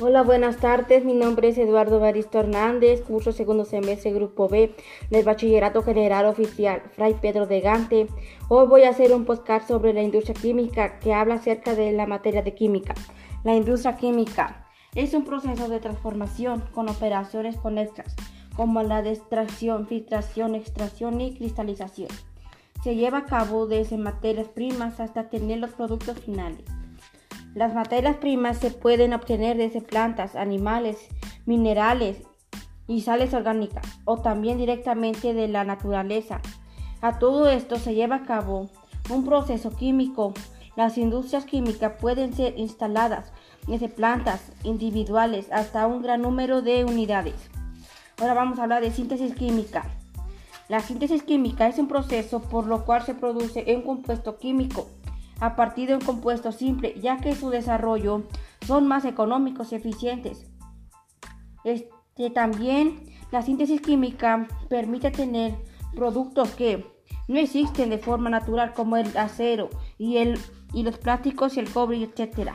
Hola, buenas tardes. Mi nombre es Eduardo Baristo Hernández, curso segundo semestre Grupo B del Bachillerato General Oficial Fray Pedro de Gante. Hoy voy a hacer un podcast sobre la industria química que habla acerca de la materia de química. La industria química es un proceso de transformación con operaciones conexas como la de extracción, filtración, extracción y cristalización. Se lleva a cabo desde materias primas hasta tener los productos finales. Las materias primas se pueden obtener desde plantas, animales, minerales y sales orgánicas o también directamente de la naturaleza. A todo esto se lleva a cabo un proceso químico. Las industrias químicas pueden ser instaladas desde plantas individuales hasta un gran número de unidades. Ahora vamos a hablar de síntesis química. La síntesis química es un proceso por lo cual se produce un compuesto químico a partir de un compuesto simple, ya que su desarrollo son más económicos y eficientes. Este, también la síntesis química permite tener productos que no existen de forma natural como el acero y, el, y los plásticos y el cobre, etc.